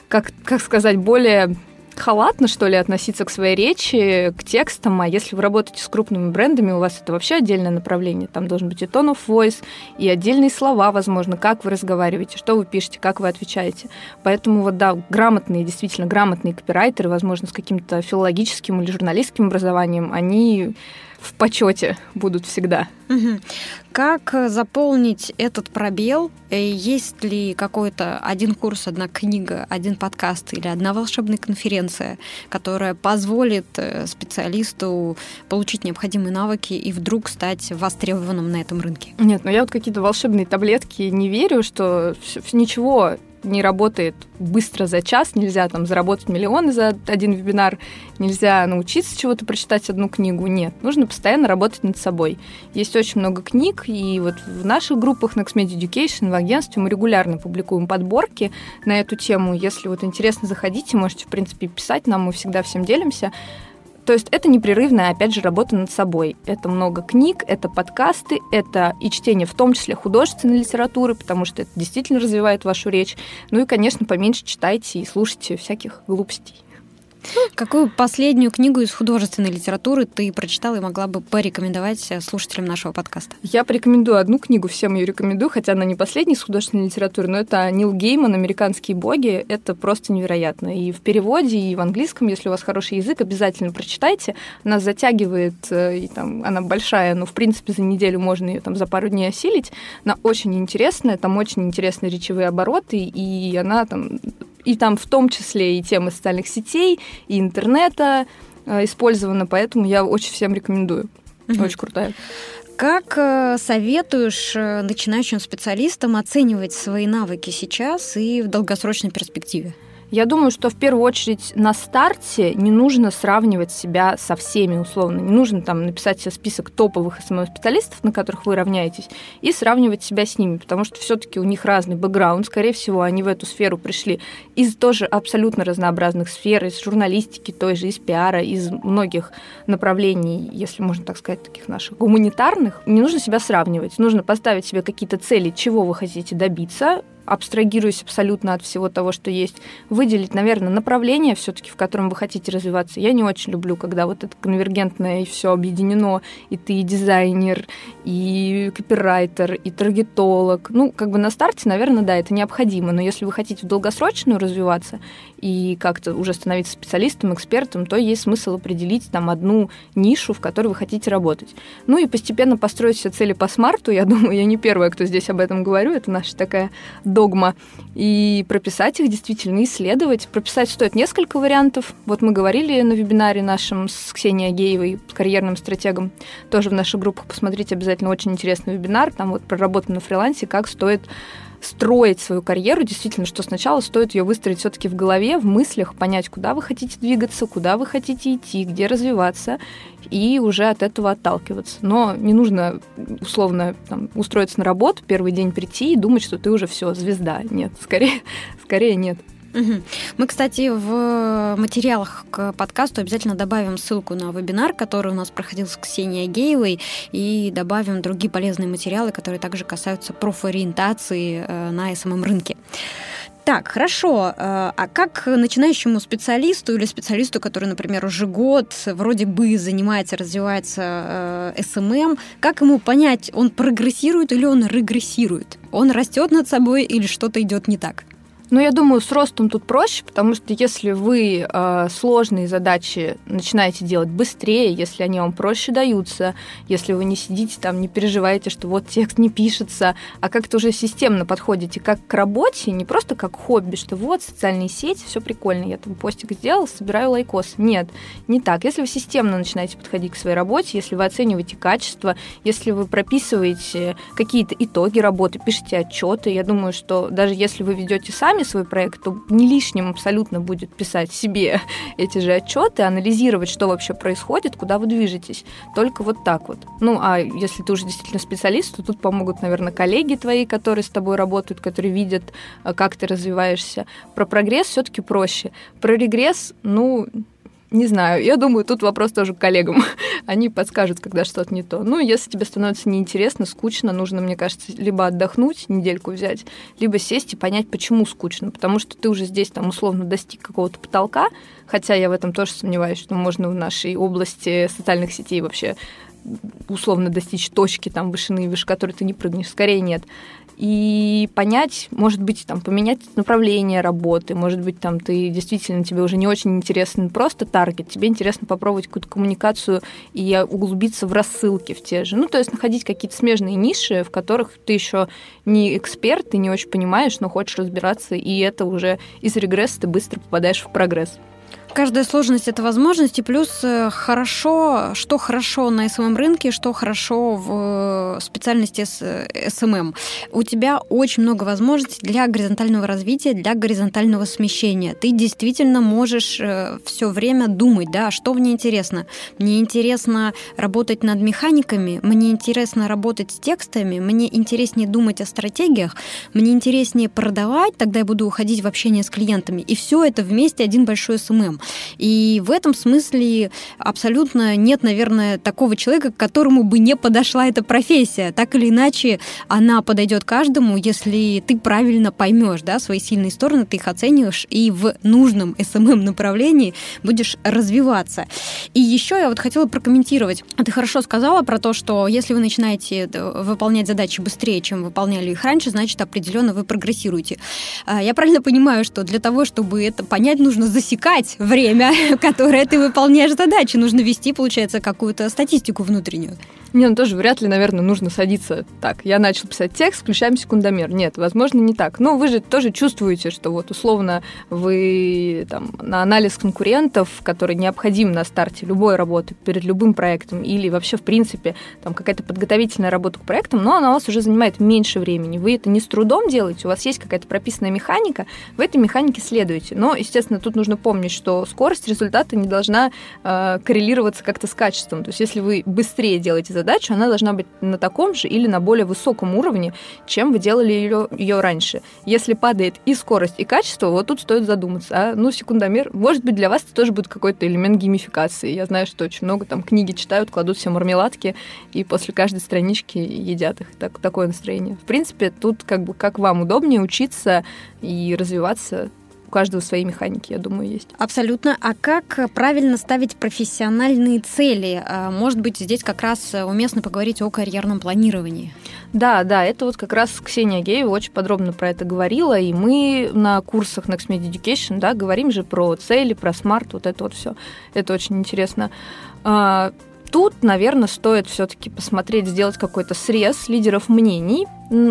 как, как сказать, более халатно, что ли, относиться к своей речи, к текстам, а если вы работаете с крупными брендами, у вас это вообще отдельное направление. Там должен быть и tone of voice, и отдельные слова, возможно, как вы разговариваете, что вы пишете, как вы отвечаете. Поэтому вот, да, грамотные, действительно грамотные копирайтеры, возможно, с каким-то филологическим или журналистским образованием, они в почете будут всегда. Как заполнить этот пробел? Э, есть ли какой-то один курс, одна книга, один подкаст или одна волшебная конференция, которая позволит э, специалисту получить необходимые навыки и вдруг стать востребованным на этом рынке? Нет, но ну я вот какие-то волшебные таблетки не верю, что ничего не работает быстро за час, нельзя там заработать миллионы за один вебинар, нельзя научиться чего-то прочитать одну книгу. Нет, нужно постоянно работать над собой. Есть очень много книг, и вот в наших группах Next Media Education в агентстве мы регулярно публикуем подборки на эту тему. Если вот интересно, заходите, можете, в принципе, писать нам, мы всегда всем делимся. То есть это непрерывная, опять же, работа над собой. Это много книг, это подкасты, это и чтение, в том числе художественной литературы, потому что это действительно развивает вашу речь. Ну и, конечно, поменьше читайте и слушайте всяких глупостей. Какую последнюю книгу из художественной литературы ты прочитала и могла бы порекомендовать слушателям нашего подкаста? Я порекомендую одну книгу, всем ее рекомендую, хотя она не последняя из художественной литературы, но это Нил Гейман «Американские боги». Это просто невероятно. И в переводе, и в английском, если у вас хороший язык, обязательно прочитайте. Она затягивает, э, и там она большая, но в принципе за неделю можно ее там за пару дней осилить. Она очень интересная, там очень интересные речевые обороты, и она там и там в том числе и темы социальных сетей, и интернета э, использована, поэтому я очень всем рекомендую. Угу. Очень крутая. Как э, советуешь э, начинающим специалистам оценивать свои навыки сейчас и в долгосрочной перспективе? Я думаю, что в первую очередь на старте не нужно сравнивать себя со всеми условно. Не нужно там написать себе список топовых СММ-специалистов, на которых вы равняетесь, и сравнивать себя с ними, потому что все-таки у них разный бэкграунд. Скорее всего, они в эту сферу пришли из тоже абсолютно разнообразных сфер, из журналистики той же, из пиара, из многих направлений, если можно так сказать, таких наших гуманитарных. Не нужно себя сравнивать. Нужно поставить себе какие-то цели, чего вы хотите добиться, абстрагируясь абсолютно от всего того, что есть, выделить, наверное, направление все-таки, в котором вы хотите развиваться. Я не очень люблю, когда вот это конвергентное и все объединено, и ты и дизайнер, и копирайтер, и таргетолог. Ну, как бы на старте, наверное, да, это необходимо, но если вы хотите в долгосрочную развиваться и как-то уже становиться специалистом, экспертом, то есть смысл определить там одну нишу, в которой вы хотите работать. Ну и постепенно построить все цели по смарту. Я думаю, я не первая, кто здесь об этом говорю, это наша такая догма, и прописать их действительно, исследовать. Прописать стоит несколько вариантов. Вот мы говорили на вебинаре нашем с Ксенией Агеевой, карьерным стратегом, тоже в наших группах посмотрите обязательно очень интересный вебинар, там вот проработан на фрилансе, как стоит строить свою карьеру, действительно, что сначала стоит ее выстроить все-таки в голове, в мыслях, понять, куда вы хотите двигаться, куда вы хотите идти, где развиваться, и уже от этого отталкиваться. Но не нужно условно там, устроиться на работу, первый день прийти и думать, что ты уже все, звезда. Нет, скорее, скорее нет. Мы, кстати, в материалах к подкасту обязательно добавим ссылку на вебинар, который у нас проходил с Ксенией Геевой, и добавим другие полезные материалы, которые также касаются профориентации э, на SMM-рынке. Так, хорошо. Э, а как начинающему специалисту или специалисту, который, например, уже год вроде бы занимается, развивается э, SMM, как ему понять, он прогрессирует или он регрессирует? Он растет над собой или что-то идет не так? Ну, я думаю, с ростом тут проще, потому что если вы э, сложные задачи начинаете делать быстрее, если они вам проще даются, если вы не сидите там, не переживаете, что вот текст не пишется, а как-то уже системно подходите как к работе, не просто как хобби, что вот социальные сети, все прикольно, я там постик сделал, собираю лайкос. Нет, не так. Если вы системно начинаете подходить к своей работе, если вы оцениваете качество, если вы прописываете какие-то итоги работы, пишете отчеты, я думаю, что даже если вы ведете сами сами свой проект, то не лишним абсолютно будет писать себе *laughs* эти же отчеты, анализировать, что вообще происходит, куда вы движетесь. Только вот так вот. Ну, а если ты уже действительно специалист, то тут помогут, наверное, коллеги твои, которые с тобой работают, которые видят, э, как ты развиваешься. Про прогресс все-таки проще. Про регресс, ну, Не знаю, я думаю, тут вопрос тоже к коллегам. *laughs* Они подскажут, когда что-то не то. Ну, если тебе становится неинтересно, скучно, нужно, мне кажется, либо отдохнуть, недельку взять, либо сесть и понять, почему скучно. Потому что ты уже здесь там условно достиг какого-то потолка, хотя я в этом тоже сомневаюсь, что можно в нашей области социальных сетей вообще условно достичь точки там вышины, выше которой ты не прыгнешь, скорее нет и понять, может быть, там, поменять направление работы, может быть, там, ты действительно, тебе уже не очень интересен просто таргет, тебе интересно попробовать какую-то коммуникацию и углубиться в рассылки в те же. Ну, то есть находить какие-то смежные ниши, в которых ты еще не эксперт, ты не очень понимаешь, но хочешь разбираться, и это уже из регресса ты быстро попадаешь в прогресс. Каждая сложность – это возможности, плюс э, хорошо, что хорошо на SMM рынке, что хорошо в э, специальности SMM. У тебя очень много возможностей для горизонтального развития, для горизонтального смещения. Ты действительно можешь э, все время думать, да, что мне интересно. Мне интересно работать над механиками, мне интересно работать с текстами, мне интереснее думать о стратегиях, мне интереснее продавать, тогда я буду уходить в общение с клиентами. И все это вместе один большой SMM. И в этом смысле абсолютно нет, наверное, такого человека, к которому бы не подошла эта профессия. Так или иначе, она подойдет каждому, если ты правильно поймешь да, свои сильные стороны, ты их оцениваешь и в нужном SMM направлении будешь развиваться. И еще я вот хотела прокомментировать. Ты хорошо сказала про то, что если вы начинаете э, выполнять задачи быстрее, чем выполняли их раньше, значит, определенно вы прогрессируете. А, я правильно понимаю, что для того, чтобы это понять, нужно засекать в время, *laughs* которое ты выполняешь задачи. Нужно вести, получается, какую-то статистику внутреннюю. Не, ну тоже вряд ли, наверное, нужно садиться так. Я начал писать текст, включаем секундомер. Нет, возможно, не так. Но вы же тоже чувствуете, что вот условно вы там на анализ конкурентов, который необходим на старте любой работы, перед любым проектом, или вообще, в принципе, там какая-то подготовительная работа к проектам, но она у вас уже занимает меньше времени. Вы это не с трудом делаете, у вас есть какая-то прописанная механика, в этой механике следуете. Но, естественно, тут нужно помнить, что скорость результата не должна э, коррелироваться как-то с качеством. То есть, если вы быстрее делаете задачу, задачу, она должна быть на таком же или на более высоком уровне, чем вы делали ее, ее раньше. Если падает и скорость, и качество, вот тут стоит задуматься. А, ну, секундомер, может быть, для вас это тоже будет какой-то элемент геймификации. Я знаю, что очень много там книги читают, кладут все мармеладки, и после каждой странички едят их. Так, такое настроение. В принципе, тут как бы как вам удобнее учиться и развиваться каждого свои механики, я думаю, есть. Абсолютно. А как правильно ставить профессиональные цели? А, может быть, здесь как раз уместно поговорить о карьерном планировании. Да, да, это вот как раз Ксения Геева очень подробно про это говорила, и мы на курсах Next Media Education, да, говорим же про цели, про смарт, вот это вот все. Это очень интересно. Тут, наверное, стоит все-таки посмотреть, сделать какой-то срез лидеров мнений,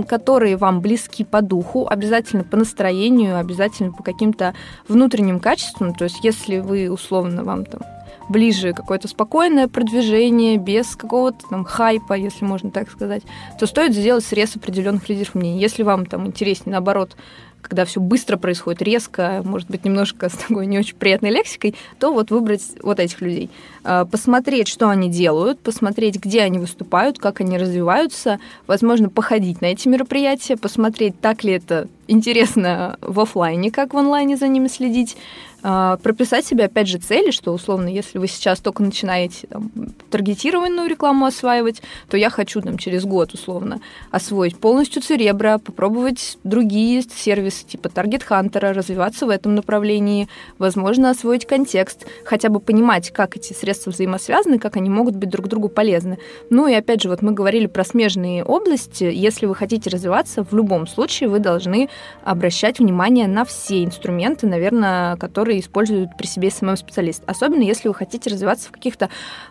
которые вам близки по духу, обязательно по настроению, обязательно по каким-то внутренним качествам. То есть, если вы условно вам там ближе какое-то спокойное продвижение, без какого-то там хайпа, если можно так сказать, то стоит сделать срез определенных лидеров мнений. Если вам там интереснее, наоборот, когда все быстро происходит, резко, может быть, немножко с *laughs* такой не очень приятной лексикой, то вот выбрать вот этих людей. А, посмотреть, что они делают, посмотреть, где они выступают, как они развиваются, возможно, походить на эти мероприятия, посмотреть, так ли это интересно в офлайне, как в онлайне за ними следить, а, прописать себе, опять же, цели, что, условно, если вы сейчас только начинаете там, таргетированную рекламу осваивать, то я хочу там, через год, условно, освоить полностью Церебро, попробовать другие сервисы типа Target Hunter, развиваться в этом направлении, возможно, освоить контекст, хотя бы понимать, как эти средства взаимосвязаны, как они могут быть друг другу полезны. Ну и, опять же, вот мы говорили про смежные области. Если вы хотите развиваться, в любом случае вы должны обращать внимание на все инструменты, наверное, которые используют при себе SMM-специалист. Особенно если вы хотите развиваться в каких-то,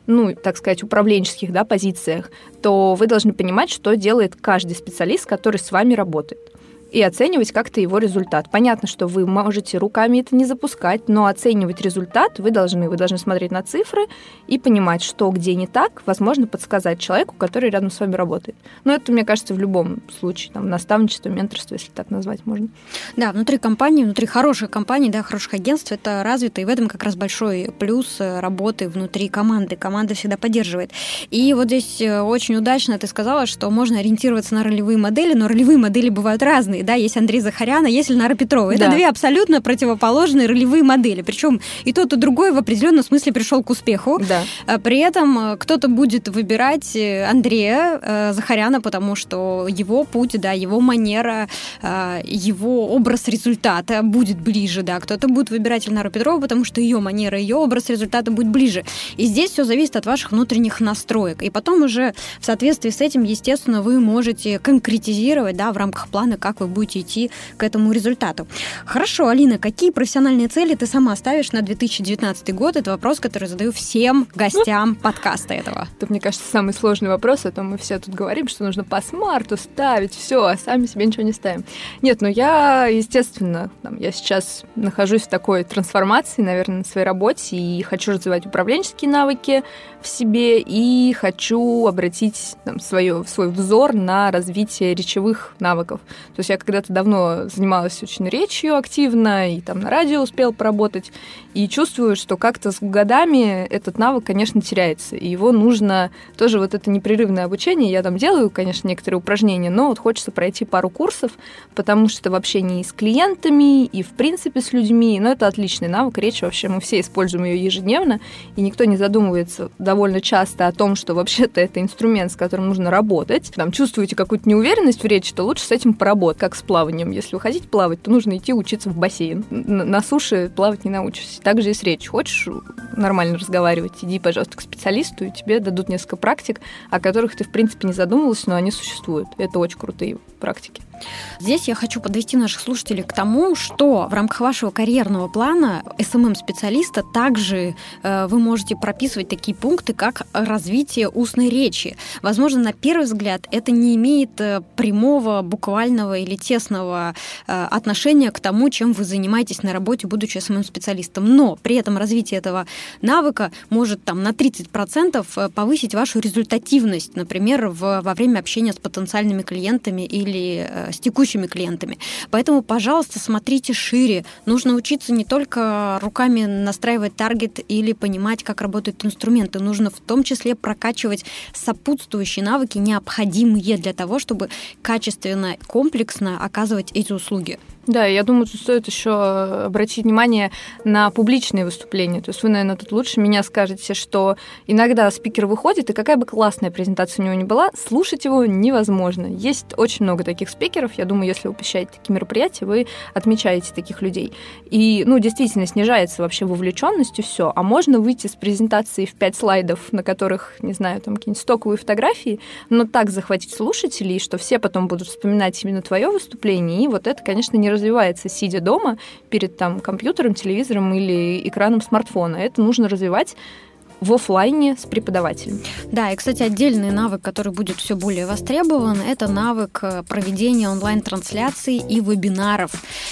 ну, так сказать, управленческих да, позициях, то вы должны понимать, что делает каждый специалист, который с вами работает и оценивать как-то его результат. Понятно, что вы можете руками это не запускать, но оценивать результат вы должны. Вы должны смотреть на цифры и понимать, что где не так, возможно, подсказать человеку, который рядом с вами работает. Но это, мне кажется, в любом случае, там, наставничество, менторство, если так назвать можно. Да, внутри компании, внутри хороших компаний, да, хороших агентств это развито, и в этом как раз большой плюс работы внутри команды. Команда всегда поддерживает. И вот здесь э, очень удачно ты сказала, что можно ориентироваться на ролевые модели, но ролевые модели бывают разные. Да, есть Андрей Захарян, а есть Ленара Петрова. Это Да. две абсолютно противоположные ролевые модели. Причем и тот, и другой в определенном смысле пришел к успеху. Да. А При этом э, кто-то будет выбирать э, Андрея э, Захаряна, потому что его путь, да, его манера, его образ результата будет ближе, да. Кто-то будет выбирать Ильнару Петрову, потому что ее манера, ее образ результата будет ближе. И здесь все зависит от ваших внутренних настроек. И потом уже в соответствии с этим, естественно, вы можете конкретизировать, да, в рамках плана, как вы будете идти к этому результату. Хорошо, Алина, какие профессиональные цели ты сама ставишь на 2019 год? Это вопрос, который задаю всем гостям подкаста этого. Это, мне кажется, самый сложный вопрос, а то мы все тут говорим, что нужно по смарту ставить все, а сами себе ничего не ставим. Нет, ну я, естественно, там, я сейчас нахожусь в такой трансформации, наверное, на своей работе, и хочу развивать управленческие навыки в себе, и хочу обратить там, свое, свой взор на развитие речевых навыков. То есть я когда-то давно занималась очень речью активно, и там на радио успел поработать, и чувствую, что как-то с годами этот навык, конечно, теряется, и его нужно тоже вот это непрерывное обучение. Я там делаю, конечно, некоторые упражнения, но вот хочется пройти пару курсов, потому что в общении с клиентами и, в принципе, с людьми, ну, это отличный навык, речь вообще, мы все используем ее ежедневно, и никто не задумывается довольно часто о том, что вообще-то это инструмент, с которым нужно работать. Там чувствуете какую-то неуверенность в речи, то лучше с этим поработать, как с плаванием. Если вы хотите плавать, то нужно идти учиться в бассейн. На суше плавать не научишься. Так же и с речью. Хочешь нормально разговаривать, иди, пожалуйста, к специалисту, и тебе дадут несколько практик, о которых ты, в принципе, не задумывалась, но они существуют. Это очень крутые практики. Здесь я хочу подвести наших слушателей к тому, что в рамках вашего карьерного плана SMM-специалиста также э, вы можете прописывать такие пункты, как развитие устной речи. Возможно, на первый взгляд это не имеет э, прямого, буквального или тесного э, отношения к тому, чем вы занимаетесь на работе, будучи SMM-специалистом. Но при этом развитие этого навыка может там на 30% э, повысить вашу результативность, например, в, во время общения с потенциальными клиентами или с текущими клиентами. Поэтому, пожалуйста, смотрите шире. Нужно учиться не только руками настраивать таргет или понимать, как работают инструменты. Нужно в том числе прокачивать сопутствующие навыки, необходимые для того, чтобы качественно, комплексно оказывать эти услуги. Да, я думаю, тут стоит еще обратить внимание на публичные выступления. То есть вы, наверное, тут лучше меня скажете, что иногда спикер выходит, и какая бы классная презентация у него ни была, слушать его невозможно. Есть очень много таких спикеров. Я думаю, если вы посещаете такие мероприятия, вы отмечаете таких людей. И, ну, действительно, снижается вообще вовлеченность и все. А можно выйти с презентацией в пять слайдов, на которых, не знаю, там какие-нибудь стоковые фотографии, но так захватить слушателей, что все потом будут вспоминать именно твое выступление. И вот это, конечно, не развивается, сидя дома перед там компьютером, телевизором или экраном смартфона. Это нужно развивать в офлайне с преподавателем. Да, и, кстати, отдельный навык, который будет все более востребован, это навык э, проведения онлайн-трансляций и вебинаров.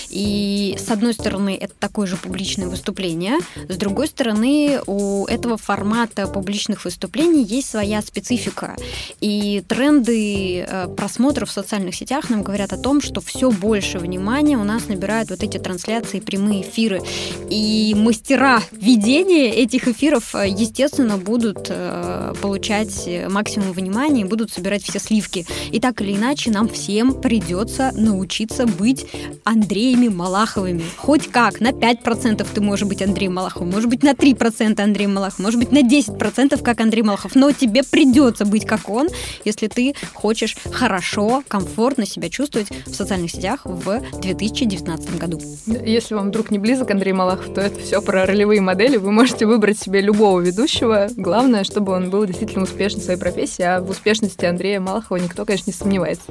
И, с одной стороны, это такое же публичное выступление, с другой стороны, у этого формата публичных выступлений есть своя специфика. И тренды э, просмотров в социальных сетях нам говорят о том, что все больше внимания у нас набирают вот эти трансляции, прямые эфиры. И мастера ведения этих эфиров, э, естественно, будут э, получать максимум внимания и будут собирать все сливки. И так или иначе, нам всем придется научиться быть Андреями Малаховыми. Хоть как, на 5% ты можешь быть Андреем Малаховым, может быть, на 3% Андреем Малаховым, может быть, на 10% как Андрей Малахов. Но тебе придется быть как он, если ты хочешь хорошо, комфортно себя чувствовать в социальных сетях в 2019 году. Если вам вдруг не близок Андрей Малахов, то это все про ролевые модели. Вы можете выбрать себе любого ведущего. Главное, чтобы он был действительно успешен в своей профессии, а в успешности Андрея Малахова никто, конечно, не сомневается.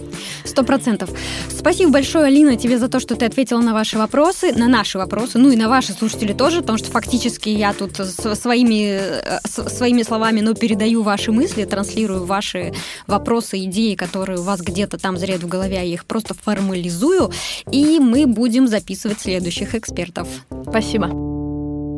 Сто процентов. Спасибо большое, Алина, тебе за то, что ты ответила на ваши вопросы, на наши вопросы, ну и на ваши слушатели тоже, потому что фактически я тут своими, э, своими словами, но передаю ваши мысли, транслирую ваши вопросы, идеи, которые у вас где-то там зреют в голове, я их просто формализую, и мы будем записывать следующих экспертов. Спасибо.